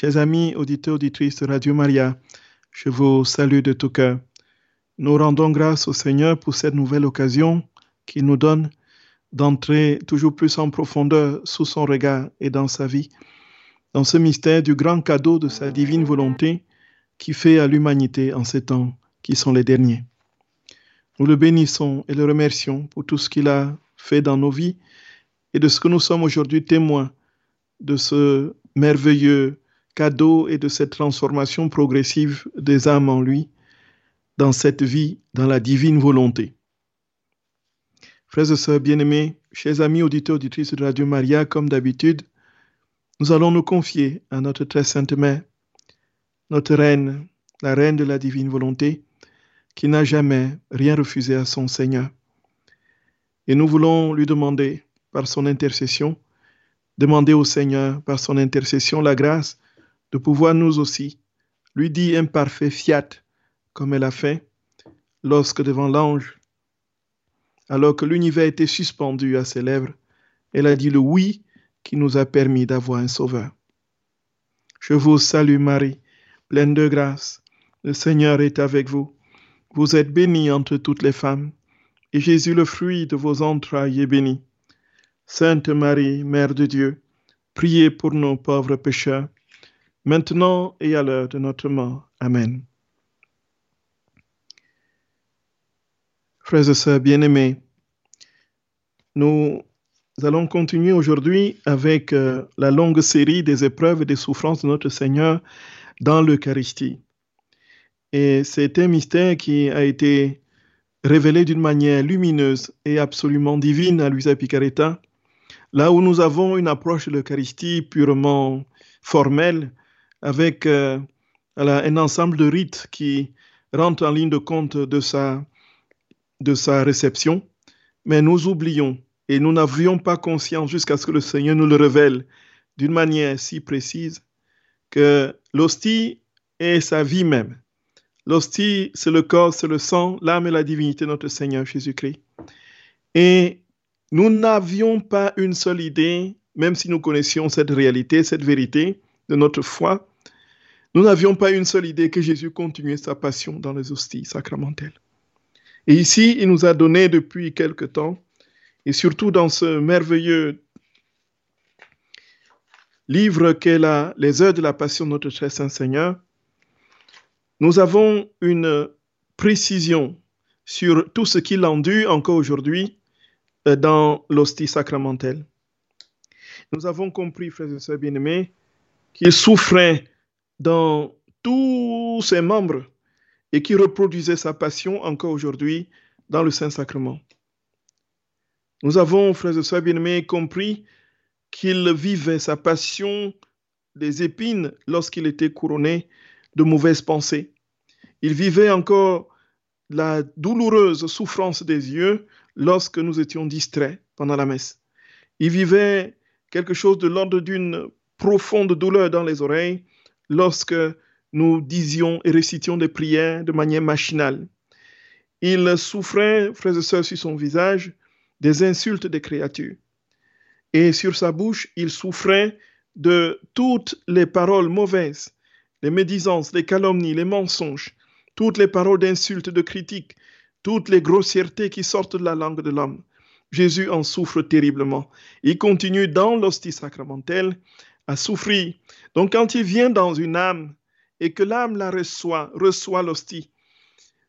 Chers amis, auditeurs, auditrices de Radio Maria, je vous salue de tout cœur. Nous rendons grâce au Seigneur pour cette nouvelle occasion qu'il nous donne d'entrer toujours plus en profondeur sous son regard et dans sa vie, dans ce mystère du grand cadeau de sa divine volonté qui fait à l'humanité en ces temps qui sont les derniers. Nous le bénissons et le remercions pour tout ce qu'il a fait dans nos vies et de ce que nous sommes aujourd'hui témoins de ce merveilleux cadeau et de cette transformation progressive des âmes en lui dans cette vie, dans la divine volonté. Frères et sœurs bien-aimés, chers amis auditeurs, auditrices de Radio Maria, comme d'habitude, nous allons nous confier à notre très sainte mère, notre reine, la reine de la divine volonté, qui n'a jamais rien refusé à son Seigneur. Et nous voulons lui demander, par son intercession, demander au Seigneur, par son intercession, la grâce de pouvoir nous aussi lui dire imparfait fiat, comme elle a fait lorsque devant l'ange, alors que l'univers était suspendu à ses lèvres, elle a dit le oui qui nous a permis d'avoir un sauveur. Je vous salue Marie, pleine de grâce, le Seigneur est avec vous. Vous êtes bénie entre toutes les femmes, et Jésus, le fruit de vos entrailles, est béni. Sainte Marie, Mère de Dieu, priez pour nos pauvres pécheurs, maintenant et à l'heure de notre mort. Amen. Frères et sœurs bien-aimés, nous allons continuer aujourd'hui avec euh, la longue série des épreuves et des souffrances de notre Seigneur dans l'Eucharistie. Et c'est un mystère qui a été révélé d'une manière lumineuse et absolument divine à Luisa Picaretta, là où nous avons une approche de l'Eucharistie purement formelle, avec euh, un ensemble de rites qui rentrent en ligne de compte de sa, de sa réception, mais nous oublions et nous n'avions pas conscience jusqu'à ce que le Seigneur nous le révèle d'une manière si précise que l'hostie est sa vie même. L'hostie, c'est le corps, c'est le sang, l'âme et la divinité de notre Seigneur Jésus-Christ. Et nous n'avions pas une seule idée, même si nous connaissions cette réalité, cette vérité de notre foi, nous n'avions pas une seule idée que Jésus continuait sa passion dans les hosties sacramentelles. Et ici, il nous a donné depuis quelque temps, et surtout dans ce merveilleux livre qu'est Les heures de la passion de notre très saint Seigneur, nous avons une précision sur tout ce qu'il enduit encore aujourd'hui euh, dans l'hostie sacramentelle. Nous avons compris, frères et sœurs bien-aimés, qu'il souffrait dans tous ses membres et qui reproduisait sa passion encore aujourd'hui dans le Saint-Sacrement. Nous avons, frères et sœurs bien-aimés, compris qu'il vivait sa passion des épines lorsqu'il était couronné de mauvaises pensées. Il vivait encore la douloureuse souffrance des yeux lorsque nous étions distraits pendant la messe. Il vivait quelque chose de l'ordre d'une profonde douleur dans les oreilles lorsque nous disions et récitions des prières de manière machinale. Il souffrait, frères et sœurs, sur son visage des insultes des créatures. Et sur sa bouche, il souffrait de toutes les paroles mauvaises, les médisances, les calomnies, les mensonges, toutes les paroles d'insultes, de critiques, toutes les grossièretés qui sortent de la langue de l'homme. Jésus en souffre terriblement. Il continue dans l'hostie sacramentelle à souffrir. Donc quand il vient dans une âme et que l'âme la reçoit, reçoit l'hostie,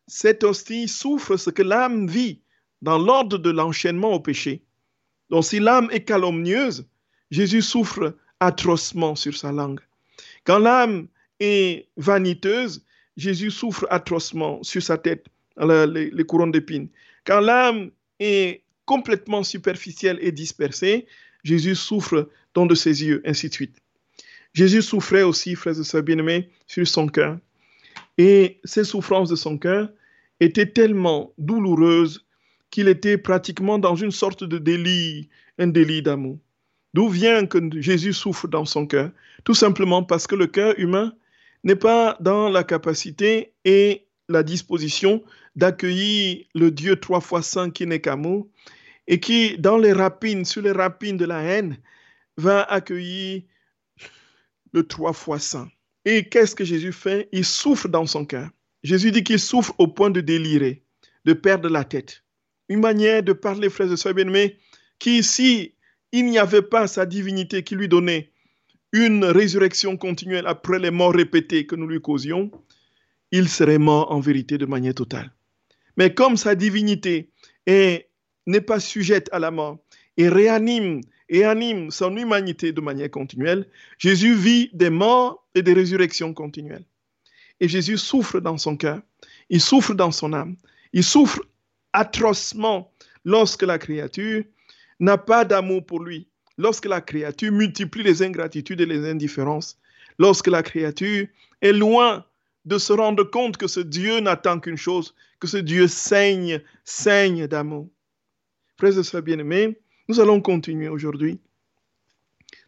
cette hostie souffre ce que l'âme vit dans l'ordre de l'enchaînement au péché. Donc si l'âme est calomnieuse, Jésus souffre atrocement sur sa langue. Quand l'âme est vaniteuse, Jésus souffre atrocement sur sa tête, les, les couronnes d'épines. Quand l'âme est complètement superficielle et dispersée, Jésus souffre dans de ses yeux, ainsi de suite. Jésus souffrait aussi, frères et sœurs bien-aimés, sur son cœur. Et ces souffrances de son cœur étaient tellement douloureuses qu'il était pratiquement dans une sorte de délit, un délit d'amour. D'où vient que Jésus souffre dans son cœur? Tout simplement parce que le cœur humain n'est pas dans la capacité et la disposition d'accueillir le Dieu trois fois saint qui n'est qu'amour et qui, dans les rapines, sur les rapines de la haine, va accueillir le trois fois saint. Et qu'est-ce que Jésus fait? Il souffre dans son cœur. Jésus dit qu'il souffre au point de délirer, de perdre la tête. Une manière de parler, frères et sœurs bien-aimés, qui, si il n'y avait pas sa divinité qui lui donnait une résurrection continuelle après les morts répétées que nous lui causions, il serait mort en vérité de manière totale. Mais comme sa divinité n'est pas sujette à la mort et réanime et anime son humanité de manière continuelle, Jésus vit des morts et des résurrections continuelles. Et Jésus souffre dans son cœur, il souffre dans son âme, il souffre atrocement lorsque la créature n'a pas d'amour pour lui, lorsque la créature multiplie les ingratitudes et les indifférences, lorsque la créature est loin de se rendre compte que ce Dieu n'attend qu'une chose, que ce Dieu saigne, saigne d'amour. Frères et sœurs bien-aimés, nous allons continuer aujourd'hui,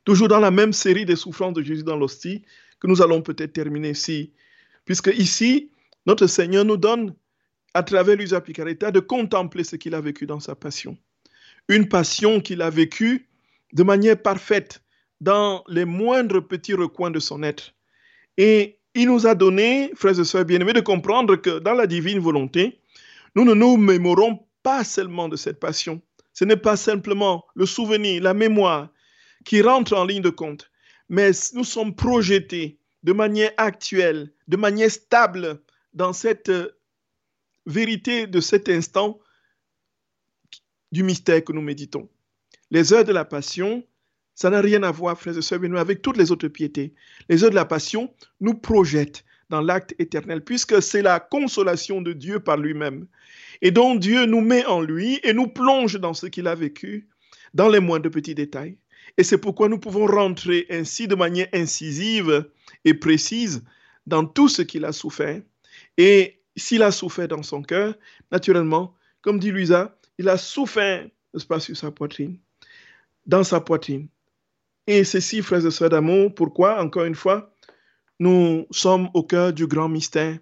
toujours dans la même série des souffrances de Jésus dans l'hostie, que nous allons peut-être terminer ici, puisque ici, notre Seigneur nous donne, à travers l'Usa Picaretta, de contempler ce qu'il a vécu dans sa passion. Une passion qu'il a vécue de manière parfaite dans les moindres petits recoins de son être. Et il nous a donné, frères et sœurs bien-aimés, de comprendre que dans la divine volonté, nous ne nous mémorons pas seulement de cette passion. Ce n'est pas simplement le souvenir, la mémoire qui rentre en ligne de compte, mais nous sommes projetés de manière actuelle, de manière stable dans cette euh, vérité de cet instant du mystère que nous méditons. Les heures de la passion ça n'a rien à voir, frères et sœurs, avec toutes les autres piétés. Les heures de la passion nous projettent dans l'acte éternel, puisque c'est la consolation de Dieu par lui-même. Et donc Dieu nous met en lui et nous plonge dans ce qu'il a vécu, dans les moindres petits détails. Et c'est pourquoi nous pouvons rentrer ainsi de manière incisive et précise dans tout ce qu'il a souffert. Et s'il a souffert dans son cœur, naturellement, comme dit Luisa, il a souffert, nest pas, sur sa poitrine, dans sa poitrine. Et ceci, frères et sœurs d'amour, pourquoi, encore une fois, nous sommes au cœur du grand mystère,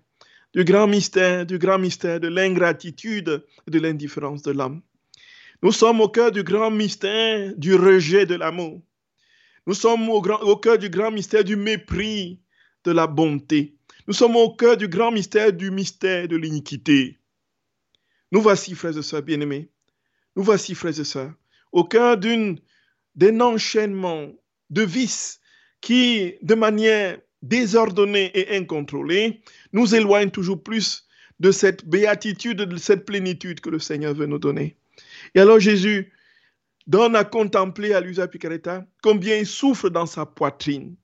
du grand mystère, du grand mystère de l'ingratitude et de l'indifférence de l'homme. Nous sommes au cœur du grand mystère du rejet de l'amour. Nous sommes au, cœur du grand mystère du mépris de la bonté. Nous sommes au cœur du grand mystère du mystère de l'iniquité. Nous voici, frères et sœurs bien-aimés, nous voici, frères et sœurs, au cœur d'un enchaînement de vices qui, de manière désordonnée et incontrôlée, nous éloignent toujours plus de cette béatitude, de cette plénitude que le Seigneur veut nous donner. Et alors Jésus donne à contempler à Luisa Picaretta combien il souffre dans sa poitrine.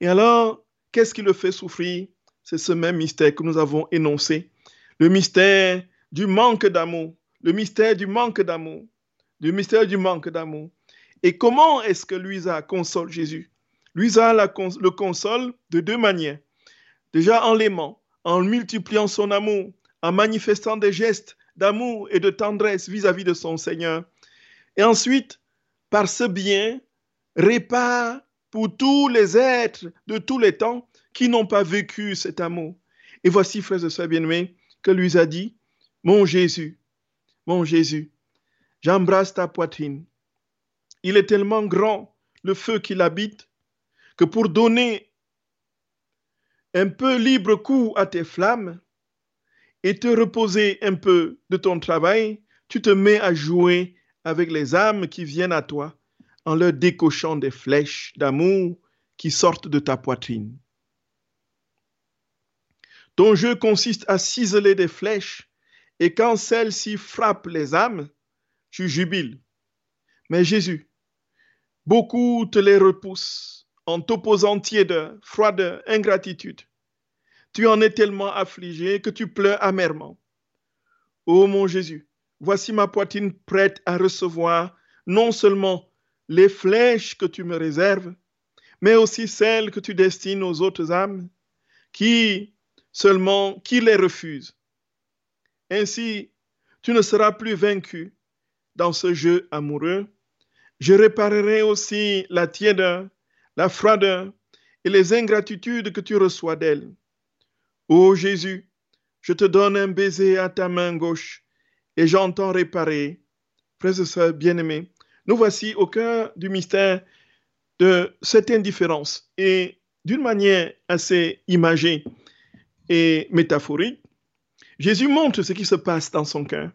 Et alors, qu'est-ce qui le fait souffrir? C'est ce même mystère que nous avons énoncé, le mystère du manque d'amour, le mystère du manque d'amour, le mystère du manque d'amour. Et comment est-ce que Luisa console Jésus? Luisa le console de deux manières. Déjà en l'aimant, en multipliant son amour, en manifestant des gestes d'amour et de tendresse vis-à-vis de son Seigneur. Et ensuite, par ce bien, répare pour tous les êtres de tous les temps qui n'ont pas vécu cet amour. Et voici, frères et sœurs bien-aimés, que lui a dit, mon Jésus, mon Jésus, j'embrasse ta poitrine, il est tellement grand, le feu qui l'habite, pour donner un peu libre cours à tes flammes et te reposer un peu de ton travail, tu te mets à jouer avec les âmes qui viennent à toi en leur décochant des flèches d'amour qui sortent de ta poitrine. Ton jeu consiste à ciseler des flèches et quand celles-ci frappent les âmes, tu jubiles. Mais Jésus, Beaucoup te les repoussent en t'opposant tièdeur, froideur, ingratitude? Tu en es tellement affligé que tu pleures amèrement. Ô mon Jésus, voici ma poitrine prête à recevoir non seulement les flèches que tu me réserves, mais aussi celles que tu destines aux autres âmes, qui seulement, qui les refusent. Ainsi, tu ne seras plus vaincu dans ce jeu amoureux, je réparerai aussi la tièdeur, la froideur et les ingratitudes que tu reçois d'elle. Ô Jésus, je te donne un baiser à ta main gauche et j'entends réparer. Frères et sœurs bien-aimés, nous voici au cœur du mystère de cette indifférence et d'une manière assez imagée et métaphorique, Jésus montre ce qui se passe dans son cœur.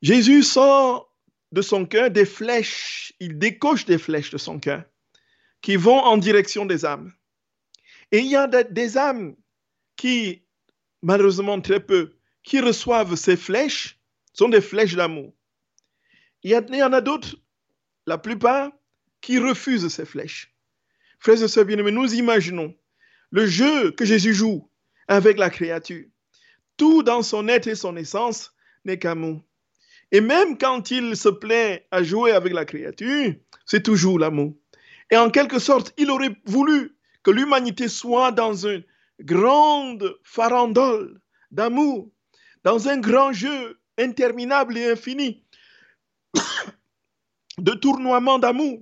Jésus sort de son cœur des flèches, il décoche des flèches de son cœur qui vont en direction des âmes. Et il y a des âmes qui, malheureusement très peu, qui reçoivent ces flèches, sont des flèches d'amour. Il y, en a d'autres, la plupart, qui refusent ces flèches. Frères et sœurs bien-aimés, nous imaginons le jeu que Jésus joue avec la créature. Tout dans son être et son essence n'est qu'amour. Et même quand il se plaît à jouer avec la créature, c'est toujours l'amour. Et en quelque sorte, il aurait voulu que l'humanité soit dans une grande farandole d'amour, dans un grand jeu interminable et infini de tournoiement d'amour.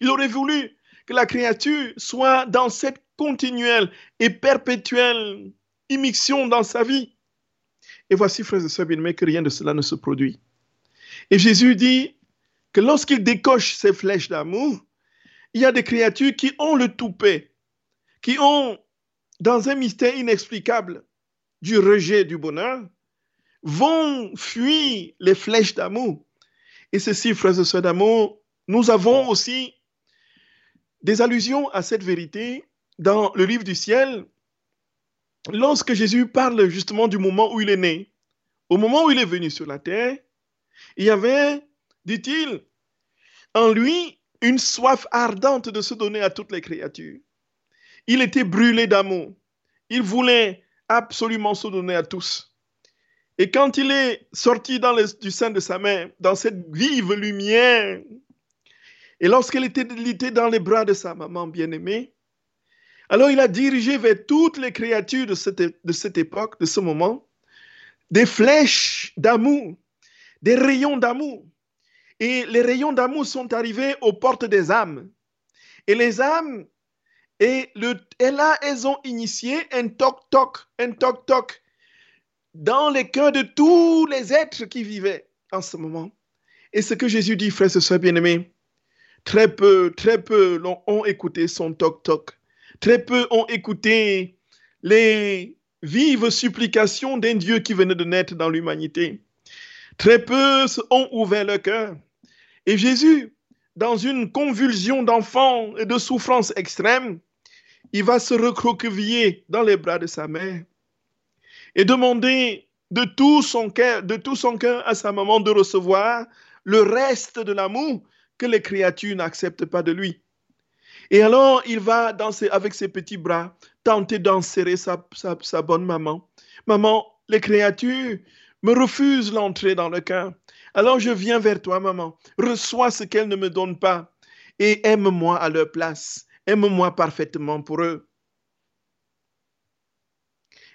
Il aurait voulu que la créature soit dans cette continuelle et perpétuelle immixtion dans sa vie. Et voici, frères et sœurs bien que rien de cela ne se produit. Et Jésus dit que lorsqu'il décoche ses flèches d'amour, il y a des créatures qui ont le toupet, qui ont, dans un mystère inexplicable du rejet du bonheur, vont fuir les flèches d'amour. Et ceci, frères et sœurs d'amour, nous avons aussi des allusions à cette vérité dans le livre du ciel, lorsque Jésus parle justement du moment où il est né, au moment où il est venu sur la terre, il y avait, dit-il, en lui une soif ardente de se donner à toutes les créatures. Il était brûlé d'amour. Il voulait absolument se donner à tous. Et quand il est sorti du sein de sa mère, dans cette vive lumière, et lorsqu'elle était, était dans les bras de sa maman bien-aimée, alors il a dirigé vers toutes les créatures de cette époque, de ce moment, des flèches d'amour, des rayons d'amour. Et les rayons d'amour sont arrivés aux portes des âmes. Et les âmes, et, là, elles ont initié un toc-toc, un toc-toc dans les cœurs de tous les êtres qui vivaient en ce moment. Et ce que Jésus dit, frères et sœurs bien-aimés, très peu, très peu ont écouté son toc-toc. Très peu ont écouté les vives supplications d'un Dieu qui venait de naître dans l'humanité. Très peu ont ouvert le cœur. Et Jésus, dans une convulsion d'enfant et de souffrance extrême, il va se recroqueviller dans les bras de sa mère et demander de tout son cœur, de tout son cœur à sa maman de recevoir le reste de l'amour que les créatures n'acceptent pas de lui. Et alors, il va danser avec ses petits bras, tenter d'enserrer sa, sa, bonne maman. Maman, les créatures me refusent l'entrée dans le cœur. Alors je viens vers toi, maman. Reçois ce qu'elles ne me donnent pas et aime-moi à leur place. Aime-moi parfaitement pour eux.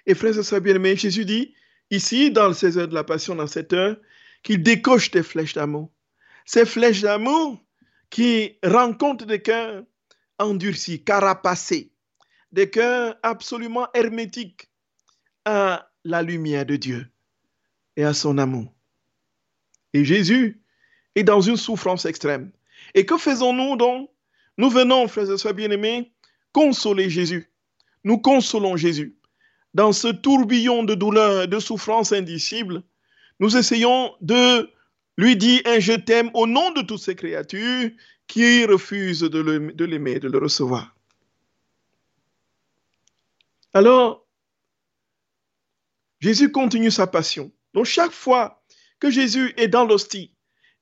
Et frères et sœurs bien-aimés, Jésus dit ici, dans 16 heures de la Passion, dans cette heure, qu'il décoche des flèches d'amour. Ces flèches d'amour qui rencontrent des cœurs endurcis, carapacés, des cœurs absolument hermétiques à la lumière de Dieu et à son amour. Et Jésus est dans une souffrance extrême. Et que faisons-nous donc? Nous venons, frères et sœurs bien-aimés, consoler Jésus. Nous consolons Jésus. Dans ce tourbillon de douleur et de souffrance indicible, nous essayons de lui dire un je t'aime au nom de toutes ces créatures qui refusent de l'aimer, de le recevoir. Alors, Jésus continue sa passion. Donc chaque fois que Jésus est dans l'hostie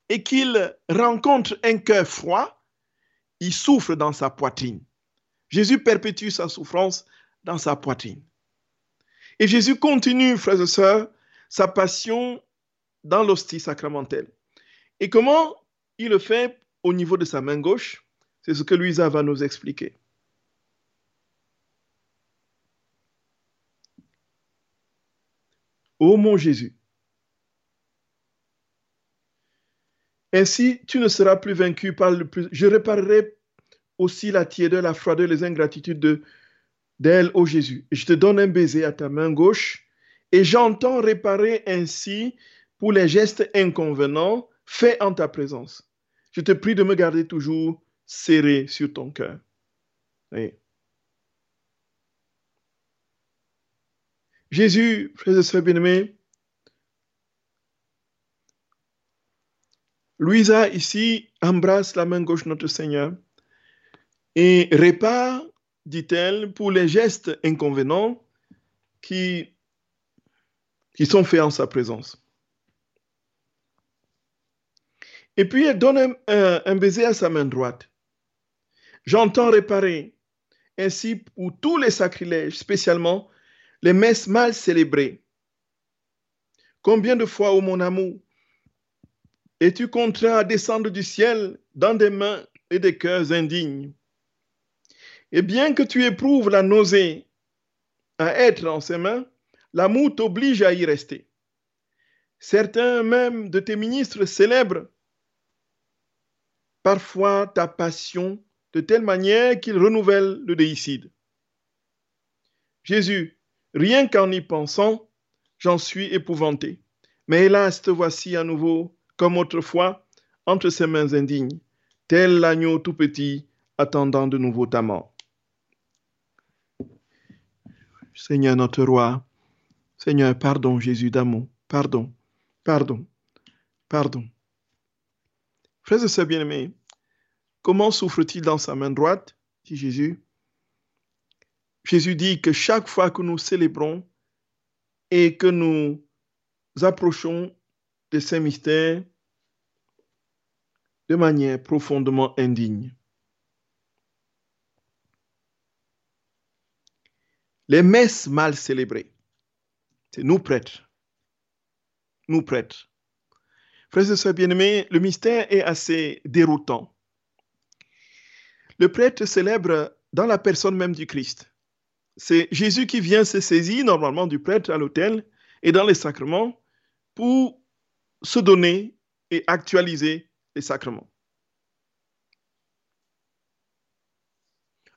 et qu'il rencontre un cœur froid, il souffre dans sa poitrine. Jésus perpétue sa souffrance dans sa poitrine. Et Jésus continue, frères et sœurs, sa passion dans l'hostie sacramentelle. Et comment il le fait au niveau de sa main gauche? C'est ce que Louisa va nous expliquer. Ô mon Jésus, ainsi tu ne seras plus vaincu par le plus. Je réparerai aussi la tiédeur, la froideur, les ingratitudes de d'elle, ô Jésus. je te donne un baiser à ta main gauche, et j'entends réparer ainsi pour les gestes inconvenants faits en ta présence. Je te prie de me garder toujours serré sur ton cœur. Jésus, frères et sœurs bien-aimés, Louisa ici embrasse la main gauche de notre Seigneur et répare, dit-elle, pour les gestes inconvénients qui, qui sont faits en sa présence. Et puis elle donne un, un baiser à sa main droite. J'entends réparer ainsi pour tous les sacrilèges, spécialement les messes mal célébrées. Combien de fois, ô mon amour, es-tu contraint à descendre du ciel dans des mains et des cœurs indignes Et bien que tu éprouves la nausée à être en ses mains, l'amour t'oblige à y rester. Certains même de tes ministres célèbrent parfois ta passion de telle manière qu'ils renouvellent le déicide. Jésus, rien qu'en y pensant, j'en suis épouvanté. Mais hélas, te voici à nouveau, comme autrefois, entre ses mains indignes, tel l'agneau tout petit attendant de nouveau ta mort. Seigneur notre roi, Seigneur, pardon Jésus d'amour, pardon, pardon, pardon. Frères et sœurs bien-aimés, comment souffre-t-il dans sa main droite dit Jésus? Jésus dit que chaque fois que nous célébrons et que nous approchons de ces mystères de manière profondément indigne. Les messes mal célébrées, c'est nous prêtres. Nous prêtres. Frères et sœurs bien-aimés, le mystère est assez déroutant. Le prêtre célèbre dans la personne même du Christ. C'est Jésus qui vient se saisir normalement du prêtre à l'autel et dans les sacrements pour se donner et actualiser les sacrements.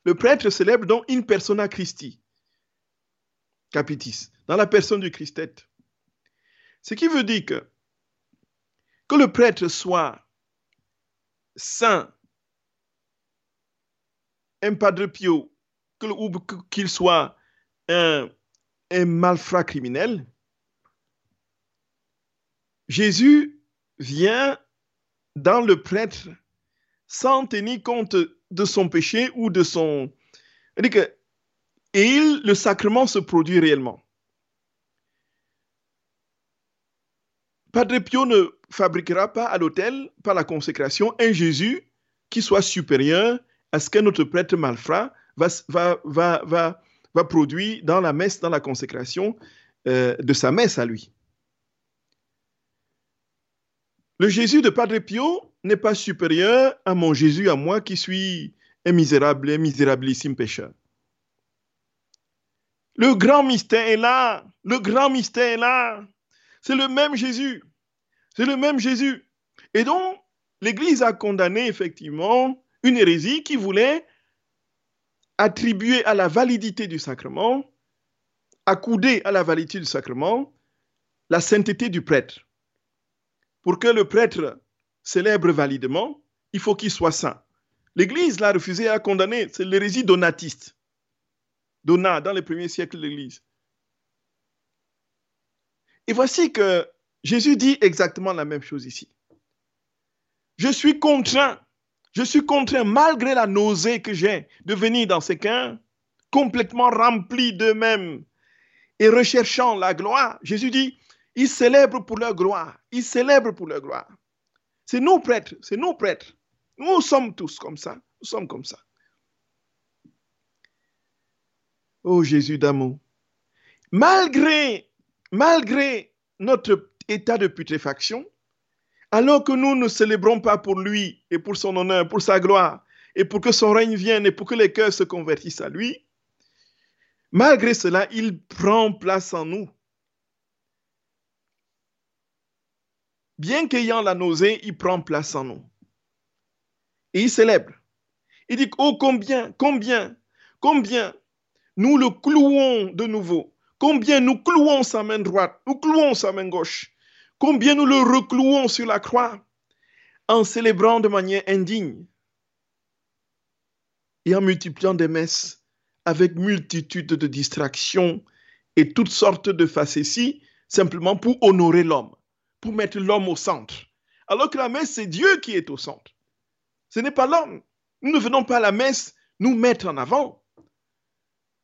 Le prêtre célèbre donc in persona Christi, capitis, dans la personne du Christ. Ce qui veut dire que que le prêtre soit saint, un padre pio, ou qu'il soit un malfrat criminel, Jésus vient dans le prêtre sans tenir compte de son péché ou de son... Et il, le sacrement se produit réellement. Padre Pio ne fabriquera pas à l'autel, par la consécration, un Jésus qui soit supérieur à ce que notre prêtre malfrat va, va, va, va, va produire dans la messe, dans la consécration euh, de sa messe à lui. Le Jésus de Padre Pio n'est pas supérieur à mon Jésus, à moi qui suis un misérable, un misérabilissime pécheur. Le grand mystère est là. Le grand mystère est là. C'est le même Jésus. C'est le même Jésus. Et donc, l'Église a condamné effectivement une hérésie qui voulait attribuer à la validité du sacrement, accouder à la validité du sacrement, la sainteté du prêtre. Pour que le prêtre célèbre validement, il faut qu'il soit saint. L'Église l'a refusé et a condamné. C'est l'hérésie donatiste. Donat, dans les premiers siècles de l'Église. Et voici que Jésus dit exactement la même chose ici. Je suis contraint, je suis contraint, malgré la nausée que j'ai, de venir dans ces cas complètement remplis d'eux-mêmes et recherchant la gloire. Jésus dit, ils célèbrent pour leur gloire. Ils célèbrent pour leur gloire. C'est nous prêtres, c'est nous prêtres. Nous sommes tous comme ça. Nous sommes comme ça. Oh Jésus d'amour. Malgré, malgré notre état de putréfaction, alors que nous ne célébrons pas pour lui et pour son honneur, pour sa gloire, et pour que son règne vienne et pour que les cœurs se convertissent à lui, malgré cela, il prend place en nous. Bien qu'ayant la nausée, il prend place en nous. Et il célèbre. Il dit, oh combien, combien, combien nous le clouons de nouveau, combien nous clouons sa main droite, nous clouons sa main gauche, combien nous le reclouons sur la croix en célébrant de manière indigne. et en multipliant des messes avec multitude de distractions et toutes sortes de facéties, simplement pour honorer l'homme, pour mettre l'homme au centre. Alors que la messe, c'est Dieu qui est au centre. Ce n'est pas l'homme. Nous ne venons pas à la messe nous mettre en avant.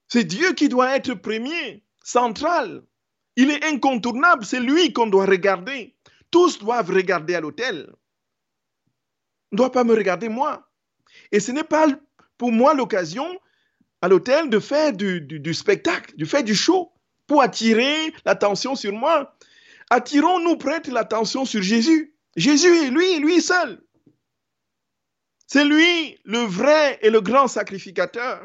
C'est Dieu qui doit être premier, central. Il est incontournable, c'est lui qu'on doit regarder. Tous doivent regarder à l'autel. On ne doit pas me regarder moi. Et ce n'est pas pour moi l'occasion à l'hôtel de faire du, du, spectacle, de faire du show pour attirer l'attention sur moi. Attirons-nous prêtres l'attention sur Jésus. Jésus est lui, lui seul. C'est lui le vrai et le grand sacrificateur.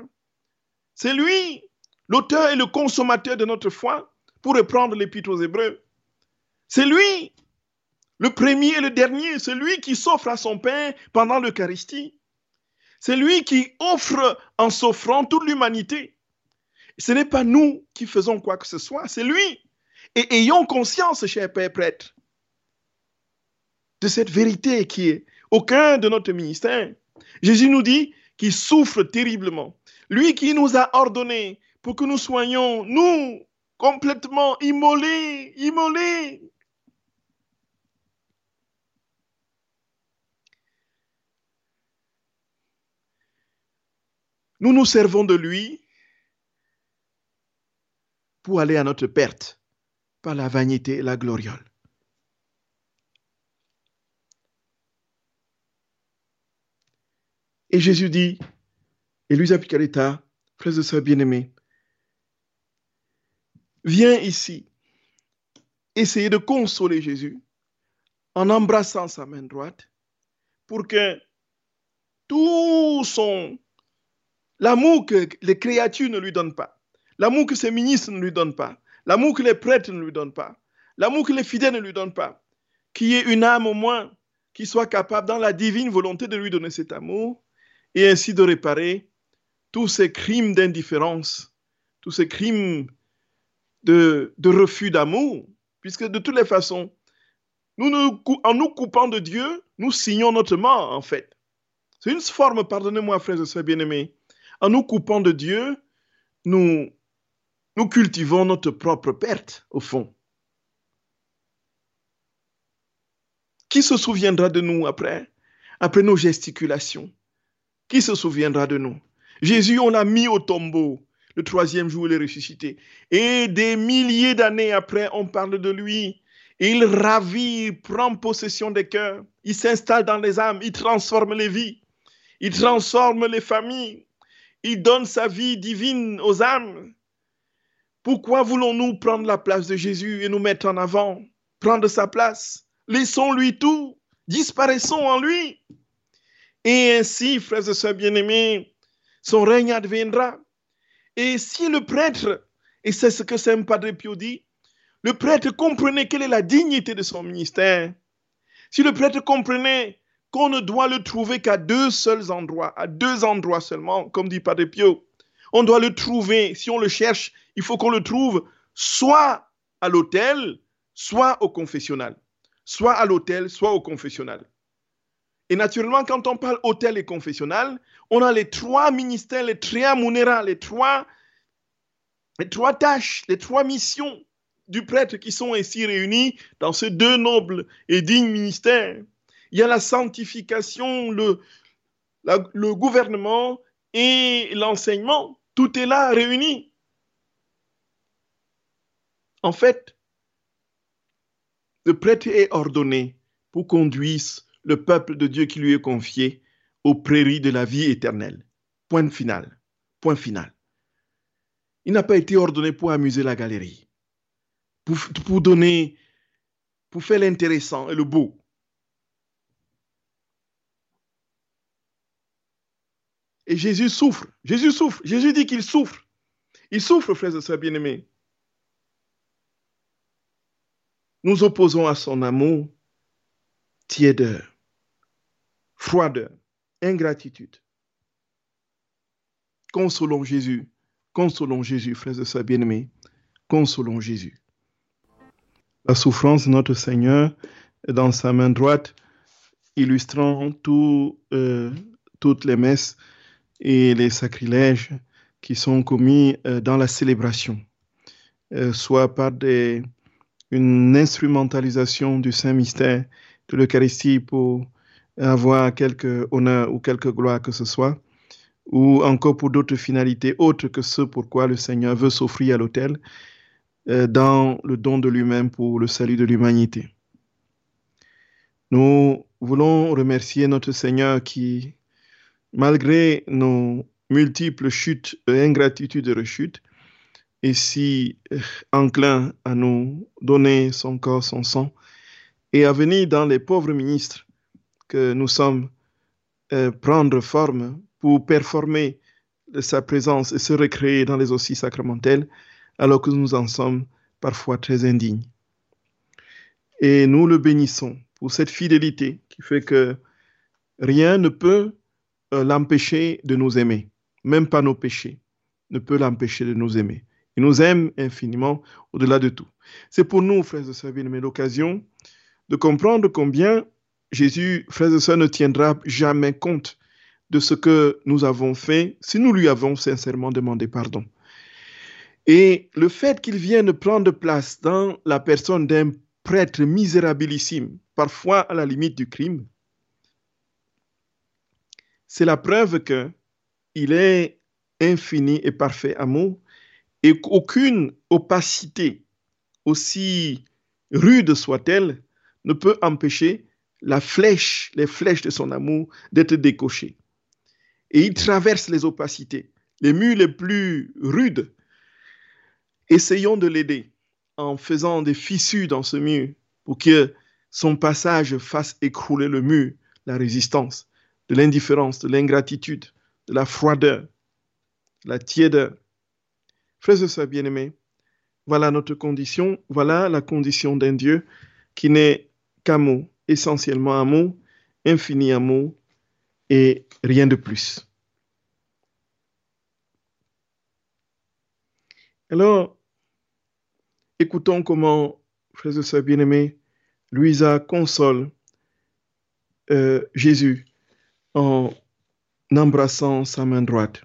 C'est lui l'auteur et le consommateur de notre foi, pour reprendre l'épître aux Hébreux. C'est lui le premier et le dernier, c'est lui qui s'offre à son Père pendant l'Eucharistie. C'est lui qui offre en s'offrant toute l'humanité. Ce n'est pas nous qui faisons quoi que ce soit, c'est lui. Et ayons conscience, cher Père prêtre, de cette vérité qui est au cœur de notre ministère. Jésus nous dit qu'il souffre terriblement. Lui qui nous a ordonné pour que nous soyons, nous, complètement immolés, immolés. Nous nous servons de lui pour aller à notre perte par la vanité et la gloriole. Et Jésus dit, et lui applique l'état, frères et sœurs bien-aimés, viens ici, essayer de consoler Jésus en embrassant sa main droite pour que tout son l'amour que les créatures ne lui donnent pas, l'amour que ses ministres ne lui donnent pas, l'amour que les prêtres ne lui donnent pas, l'amour que les fidèles ne lui donnent pas, qu'il y ait une âme au moins qui soit capable dans la divine volonté de lui donner cet amour et ainsi de réparer tous ces crimes d'indifférence, tous ces crimes de, refus d'amour, puisque de toutes les façons, en nous coupant de Dieu, nous signons notre mort, en fait. C'est une forme, pardonnez-moi, frères et sœurs bien-aimés, en nous coupant de Dieu, nous, nous cultivons notre propre perte, au fond. Qui se souviendra de nous après, après nos gesticulations? Qui se souviendra de nous? Jésus, on l'a mis au tombeau. Le troisième jour, il est ressuscité. Et des milliers d'années après, on parle de lui. Il ravit, prend possession des cœurs. Il s'installe dans les âmes. Il transforme les vies. Il transforme les familles. Il donne sa vie divine aux âmes. Pourquoi voulons-nous prendre la place de Jésus et nous mettre en avant, prendre sa place Laissons-lui tout. Disparaissons en lui. Et ainsi, frères et sœurs bien-aimés, son règne adviendra. Et si le prêtre, et c'est ce que Saint Padre Pio dit, le prêtre comprenait quelle est la dignité de son ministère, si le prêtre comprenait qu'on ne doit le trouver qu'à deux seuls endroits, à deux endroits seulement, comme dit Padre Pio, on doit le trouver, si on le cherche, il faut qu'on le trouve soit à l'hôtel, soit au confessionnal. Soit à l'hôtel, soit au confessionnal. Et naturellement, quand on parle hôtel et confessionnal, on a les trois ministères, les trois les trois, les trois tâches, les trois missions du prêtre qui sont ainsi réunis dans ces deux nobles et dignes ministères. Il y a la sanctification, le gouvernement et l'enseignement. Tout est là réuni. En fait, le prêtre est ordonné pour conduire le peuple de Dieu qui lui est confié aux prairies de la vie éternelle. Point final. Point final. Il n'a pas été ordonné pour amuser la galerie, pour, pour donner, pour faire l'intéressant et le beau. Et Jésus souffre. Jésus souffre. Jésus dit qu'il souffre. Il souffre, frères et sœurs bien-aimés. Nous opposons à son amour tièdeur, froideur, ingratitude. Consolons Jésus, consolons Jésus, frères et sœurs bien-aimés, consolons Jésus. La souffrance de notre Seigneur dans sa main droite, illustrant euh, toutes les messes et les sacrilèges qui sont commis euh, dans la célébration, euh, soit par une instrumentalisation du Saint-Mystère de l'Eucharistie pour avoir quelque honneur ou quelque gloire que ce soit, ou encore pour d'autres finalités autres que ce pourquoi le Seigneur veut s'offrir à l'autel euh, dans le don de lui-même pour le salut de l'humanité. Nous voulons remercier notre Seigneur qui, malgré nos multiples chutes et ingratitudes et rechutes, est si euh, enclin à nous donner son corps, son sang, et à venir dans les pauvres ministres que nous sommes euh, prendre forme pour performer sa présence et se recréer dans les ossis sacramentels, alors que nous en sommes parfois très indignes. Et nous le bénissons pour cette fidélité qui fait que rien ne peut l'empêcher de nous aimer, même pas nos péchés ne peut l'empêcher de nous aimer. Il nous aime infiniment au-delà de tout. C'est pour nous, frères et sœurs l'occasion de comprendre combien Jésus, frères et sœurs, ne tiendra jamais compte de ce que nous avons fait si nous lui avons sincèrement demandé pardon. Et le fait qu'il vienne prendre place dans la personne d'un prêtre misérabilissime, parfois à la limite du crime, c'est la preuve que il est infini et parfait amour et qu'aucune opacité, aussi rude soit-elle, ne peut empêcher la flèche, les flèches de son amour d'être décochées. Et il traverse les opacités, les murs les plus rudes. Essayons de l'aider en faisant des fissures dans ce mur pour que son passage fasse écrouler le mur, la résistance, de l'indifférence, de l'ingratitude, de la froideur, de la tièdeur. Frères et sœurs bien-aimés, voilà notre condition, voilà la condition d'un Dieu qui n'est qu'amour, essentiellement amour, infini amour et rien de plus. Alors, écoutons comment, frères et sœurs bien-aimés, Louisa console euh, Jésus en embrassant sa main droite.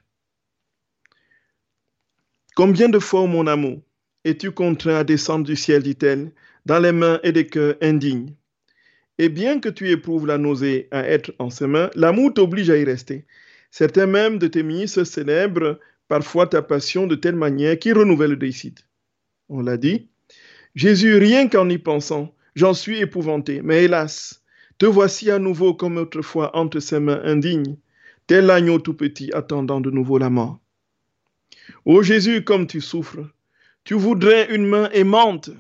Combien de fois, mon amour, es-tu contraint à descendre du ciel, dit-elle, dans les mains et des cœurs indignes? Et bien que tu éprouves la nausée à être en ses mains, l'amour t'oblige à y rester. Certains même de tes ministres célèbrent parfois ta passion de telle manière qu'il renouvelle le décide. On l'a dit. Jésus, rien qu'en y pensant, j'en suis épouvanté. Mais hélas, te voici à nouveau comme autrefois entre ses mains indignes, tel l'agneau tout petit attendant de nouveau la mort. Ô Jésus, comme tu souffres, tu voudrais une main aimante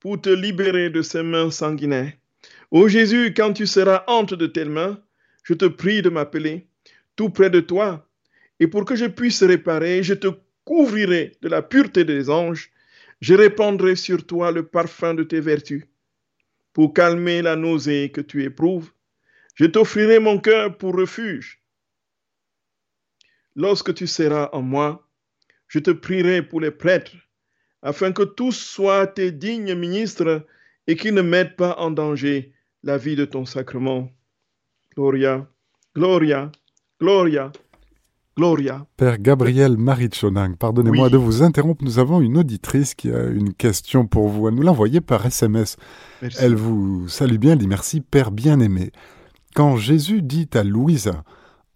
pour te libérer de ces mains sanguinaires. Ô Jésus, quand tu seras entre de telles mains, je te prie de m'appeler tout près de toi, et pour que je puisse réparer, je te couvrirai de la pureté des anges, je répandrai sur toi le parfum de tes vertus pour calmer la nausée que tu éprouves. Je t'offrirai mon cœur pour refuge. Lorsque tu seras en moi, je te prierai pour les prêtres, afin que tous soient tes dignes ministres et qu'ils ne mettent pas en danger la vie de ton sacrement. Gloria, Gloria, Gloria. Gloria. Père Gabriel Marichonang, pardonnez-moi de vous interrompre. Nous avons une auditrice qui a une question pour vous. Elle nous l'a envoyée par SMS. Elle vous salue bien, elle dit merci, Père bien-aimé. Quand Jésus dit à Louisa,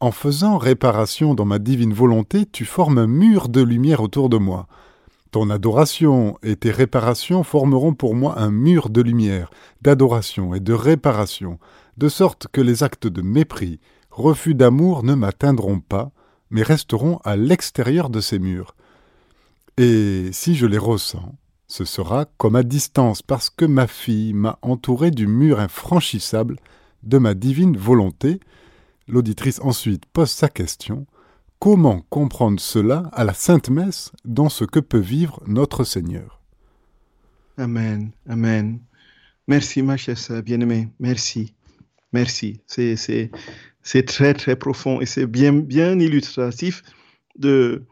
en faisant réparation dans ma divine volonté, tu formes un mur de lumière autour de moi. Ton adoration et tes réparations formeront pour moi un mur de lumière, d'adoration et de réparation, de sorte que les actes de mépris, refus d'amour ne m'atteindront pas, mais resteront à l'extérieur de ces murs. Et si je les ressens, ce sera comme à distance, parce que ma fille m'a entouré du mur infranchissable de ma divine volonté. L'auditrice ensuite pose sa question. Comment comprendre cela à la Sainte Messe dans ce que peut vivre notre Seigneur? Amen, Amen. Merci ma chère bien-aimée, merci, merci. C'est, c'est très très profond et c'est bien, bien illustratif de,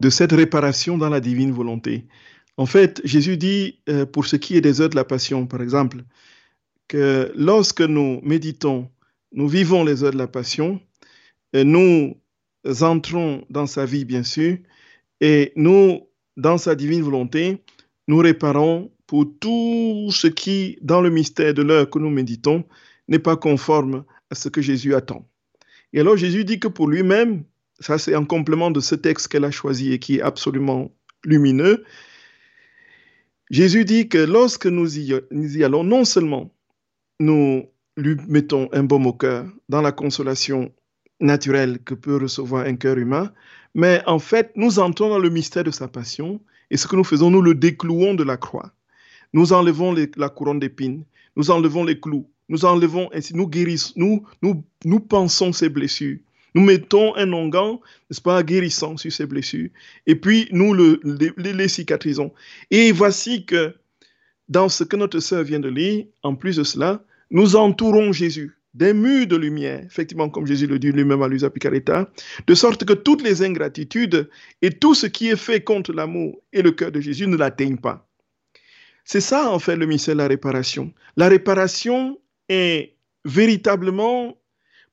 de cette réparation dans la divine volonté. En fait, Jésus dit, euh, pour ce qui est des heures de la passion, par exemple, que lorsque nous méditons, nous vivons les heures de la passion, euh, nous entrons dans sa vie, bien sûr, et nous, dans sa divine volonté, nous réparons pour tout ce qui, dans le mystère de l'heure que nous méditons, n'est pas conforme ce que Jésus attend. Et alors Jésus dit que pour lui-même, ça c'est un complément de ce texte qu'elle a choisi et qui est absolument lumineux, Jésus dit que lorsque nous y, nous y allons, non seulement nous lui mettons un baume au cœur dans la consolation naturelle que peut recevoir un cœur humain, mais en fait, nous entrons dans le mystère de sa passion et ce que nous faisons, nous le déclouons de la croix. Nous enlevons la couronne d'épines, nous enlevons les clous, nous enlevons ainsi, nous guérissons, nous, nous, pensons ces blessures. Nous mettons un onguent, n'est-ce pas, guérissant sur ces blessures, et puis nous le, les, cicatrisons. Et voici que dans ce que notre sœur vient de lire, en plus de cela, nous entourons Jésus des murs de lumière, effectivement, comme Jésus le dit lui-même à Luisa Picaretta, de sorte que toutes les ingratitudes et tout ce qui est fait contre l'amour et le cœur de Jésus ne l'atteignent pas. C'est ça, en fait, le mystère de la réparation. La réparation est véritablement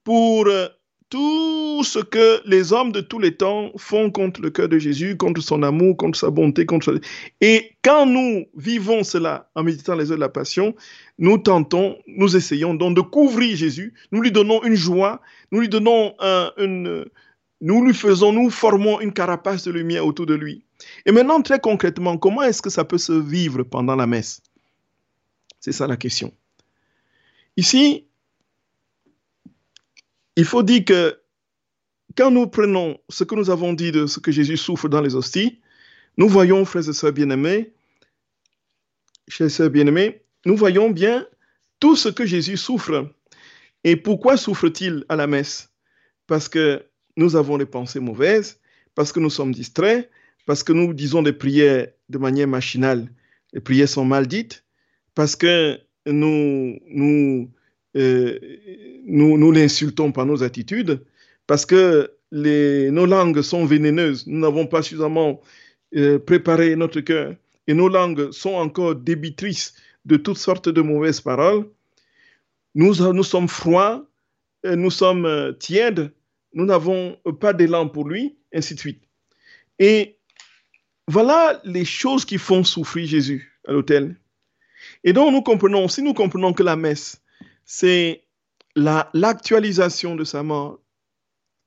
pour euh, tout ce que les hommes de tous les temps font contre le cœur de Jésus, contre son amour, contre sa bonté, contre... Et quand nous vivons cela en méditant les heures de la passion, nous tentons, nous essayons donc de couvrir Jésus, nous lui donnons une joie, nous lui donnons une... Nous lui faisons, nous formons une carapace de lumière autour de lui. Et maintenant, très concrètement, comment est-ce que ça peut se vivre pendant la messe? C'est ça la question. Ici, il faut dire que quand nous prenons ce que nous avons dit de ce que Jésus souffre dans les hosties, nous voyons, frères et sœurs bien-aimés, chers sœurs bien-aimés, nous voyons bien tout ce que Jésus souffre. Et pourquoi souffre-t-il à la messe? Parce que nous avons des pensées mauvaises, parce que nous sommes distraits, parce que nous disons des prières de manière machinale. Les prières sont mal dites, parce que nous, nous euh, nous, nous l'insultons par nos attitudes, parce que nos langues sont vénéneuses. Nous n'avons pas suffisamment euh, préparé notre cœur. Et nos langues sont encore débitrices de toutes sortes de mauvaises paroles. Nous, nous sommes froids, euh, nous sommes tièdes, nous n'avons pas d'élan pour lui, ainsi de suite. Et voilà les choses qui font souffrir Jésus à l'autel. Et donc nous comprenons, si nous comprenons que la messe, c'est l'actualisation de sa mort,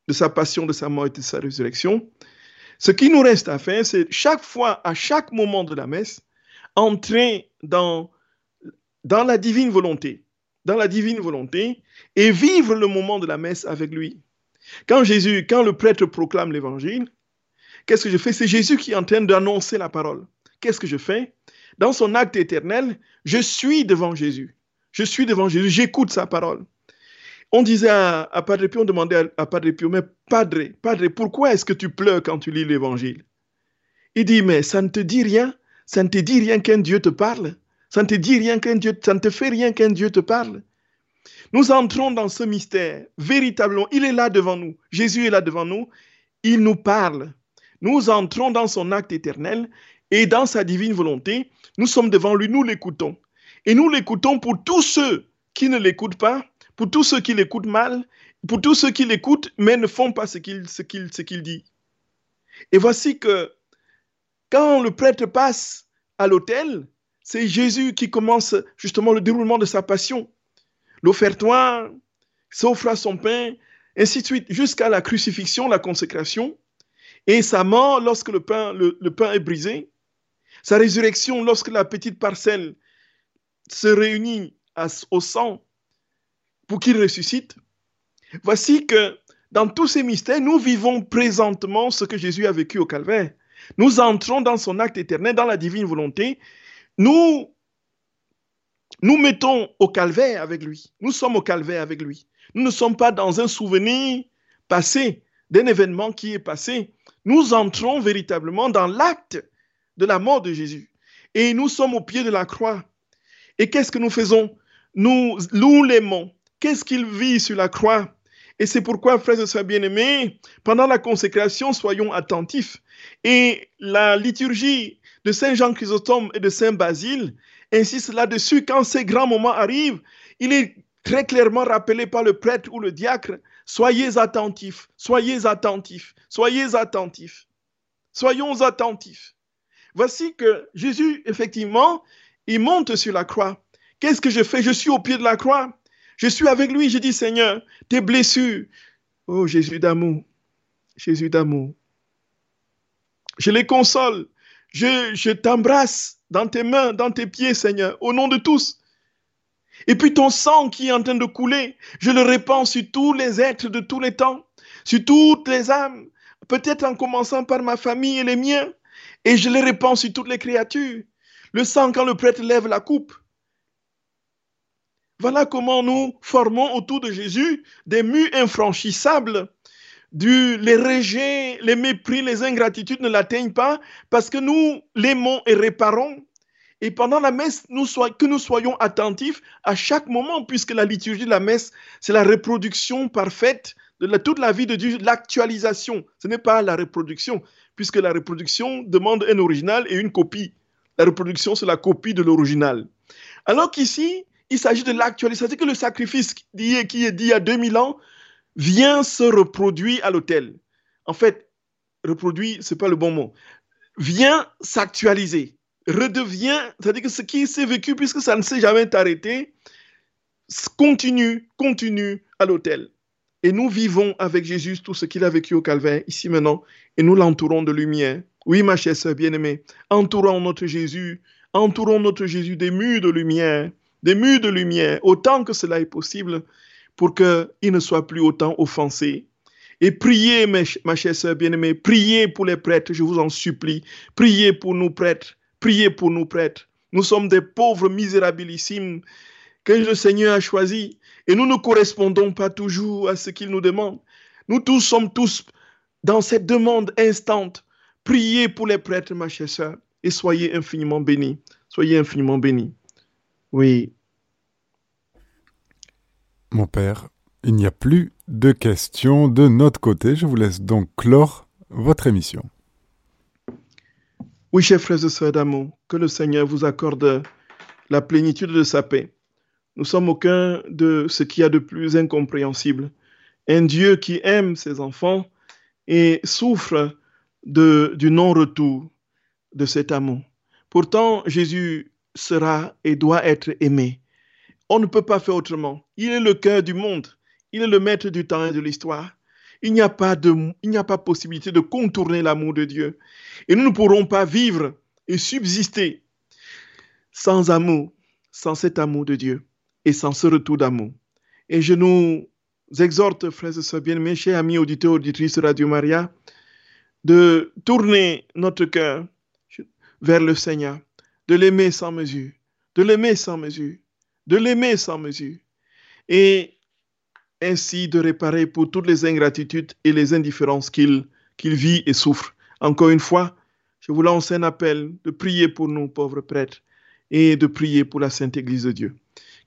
de sa passion, de sa mort et de sa résurrection. Ce qui nous reste à faire, c'est chaque fois, à chaque moment de la messe, entrer dans, dans la divine volonté, dans la divine volonté, et vivre le moment de la messe avec lui. Quand Jésus, quand le prêtre proclame l'évangile, qu'est-ce que je fais? C'est Jésus qui est en train d'annoncer la parole. Qu'est-ce que je fais? Dans son acte éternel, je suis devant Jésus. Je suis devant Jésus, j'écoute sa parole. On disait à, Padre Pio, on demandait à, Padre Pio, mais Padre, Padre, pourquoi est-ce que tu pleures quand tu lis l'évangile? Il dit, mais ça ne te dit rien, ça ne te dit rien qu'un Dieu te parle, ça ne te dit rien qu'un Dieu, ça ne te fait rien qu'un Dieu te parle. Nous entrons dans ce mystère, véritablement, il est là devant nous, Jésus est là devant nous, il nous parle. Nous entrons dans son acte éternel et dans sa divine volonté, nous sommes devant lui, nous l'écoutons. Et nous l'écoutons pour tous ceux qui ne l'écoutent pas, pour tous ceux qui l'écoutent mal, pour tous ceux qui l'écoutent mais ne font pas ce qu'il dit. Et voici que quand le prêtre passe à l'autel, c'est Jésus qui commence justement le déroulement de sa passion. L'offertoire, s'offre à son pain, ainsi de suite, jusqu'à la crucifixion, la consécration, et sa mort lorsque le pain est brisé, sa résurrection lorsque la petite parcelle se réunit au sang pour qu'il ressuscite, voici que dans tous ces mystères, nous vivons présentement ce que Jésus a vécu au calvaire. Nous entrons dans son acte éternel, dans la divine volonté. Nous nous mettons au calvaire avec lui. Nous sommes au calvaire avec lui. Nous ne sommes pas dans un souvenir passé d'un événement qui est passé. Nous entrons véritablement dans l'acte de la mort de Jésus. Et nous sommes au pied de la croix. Et qu'est-ce que nous faisons? Nous, nous l'aimons. Qu'est-ce qu'il vit sur la croix? Et c'est pourquoi, frères et sœurs bien-aimés, pendant la consécration, soyons attentifs. Et la liturgie de Saint Jean Chrysostome et de Saint Basile insiste là-dessus. Quand ces grands moments arrivent, il est très clairement rappelé par le prêtre ou le diacre Soyez attentifs, soyez attentifs, soyez attentifs. Soyons attentifs. Voici que Jésus, effectivement, il monte sur la croix. Qu'est-ce que je fais? Je suis au pied de la croix. Je suis avec lui. Je dis, Seigneur, tes blessures. Oh Jésus d'amour, Jésus d'amour. Je les console. Je, je t'embrasse dans tes mains, dans tes pieds, Seigneur, au nom de tous. Et puis ton sang qui est en train de couler, je le répands sur tous les êtres de tous les temps, sur toutes les âmes, peut-être en commençant par ma famille et les miens, et je le répands sur toutes les créatures. Le sang quand le prêtre lève la coupe. Voilà comment nous formons autour de Jésus des murs infranchissables. Du, les rejets, les mépris, les ingratitudes ne l'atteignent pas parce que nous l'aimons et réparons. Et pendant la messe, nous que nous soyons attentifs à chaque moment, puisque la liturgie de la messe, c'est la reproduction parfaite de toute la vie de Dieu, l'actualisation. Ce n'est pas la reproduction, puisque la reproduction demande un original et une copie. La reproduction, c'est la copie de l'original. Alors qu'ici, il s'agit de l'actualisation, c'est que le sacrifice qui est dit il y a 2000 ans vient se reproduire à l'autel. En fait, reproduit, c'est pas le bon mot. Vient s'actualiser redevient, c'est-à-dire que ce qui s'est vécu, puisque ça ne s'est jamais arrêté, continue, continue à l'autel. Et nous vivons avec Jésus tout ce qu'il a vécu au calvaire, ici maintenant, et nous l'entourons de lumière. Oui, ma chère sœur bien-aimée, entourons notre Jésus, entourons notre Jésus des murs de lumière, des murs de lumière, autant que cela est possible, pour qu'il ne soit plus autant offensé. Et priez, ma chère sœur bien-aimée, priez pour les prêtres, je vous en supplie. Priez pour nous prêtres, Priez pour nous prêtres. Nous sommes des pauvres misérabilissimes que le Seigneur a choisis et nous ne correspondons pas toujours à ce qu'il nous demande. Nous tous sommes tous dans cette demande instante. Priez pour les prêtres, ma chère sœur, et soyez infiniment bénis. Soyez infiniment bénis. Oui. Mon Père, il n'y a plus de questions de notre côté. Je vous laisse donc clore votre émission. Oui, chers frères et sœurs d'amour, que le Seigneur vous accorde la plénitude de sa paix. Nous sommes au cœur de ce qu'il y a de plus incompréhensible. Un Dieu qui aime ses enfants et souffre du non-retour de cet amour. Pourtant, Jésus sera et doit être aimé. On ne peut pas faire autrement. Il est le cœur du monde. Il est le maître du temps et de l'histoire. Il n'y a pas de, il n'y a pas possibilité de contourner l'amour de Dieu. Et nous ne pourrons pas vivre et subsister sans amour, sans cet amour de Dieu et sans ce retour d'amour. Et je nous exhorte, frères et sœurs bien-aimés, chers amis auditeurs, auditrices Radio Maria, de tourner notre cœur vers le Seigneur, de l'aimer sans mesure, de l'aimer sans mesure, de l'aimer sans mesure. Et ainsi de réparer pour toutes les ingratitudes et les indifférences qu'il vit et souffre. Encore une fois, je vous lance un appel de prier pour nous, pauvres prêtres, et de prier pour la Sainte Église de Dieu.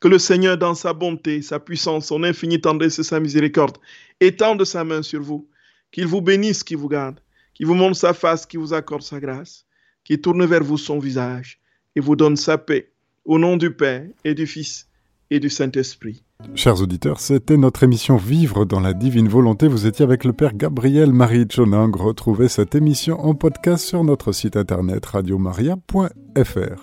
Que le Seigneur, dans sa bonté, sa puissance, son infinie tendresse et sa miséricorde, étende sa main sur vous, qu'il vous bénisse, qu'il vous garde, qu'il vous montre sa face, qu'il vous accorde sa grâce, qu'il tourne vers vous son visage et vous donne sa paix, au nom du Père et du Fils et du Saint-Esprit. Chers auditeurs, c'était notre émission Vivre dans la divine volonté. Vous étiez avec le Père Gabriel Marie Chonang. Retrouvez cette émission en podcast sur notre site internet radiomaria.fr.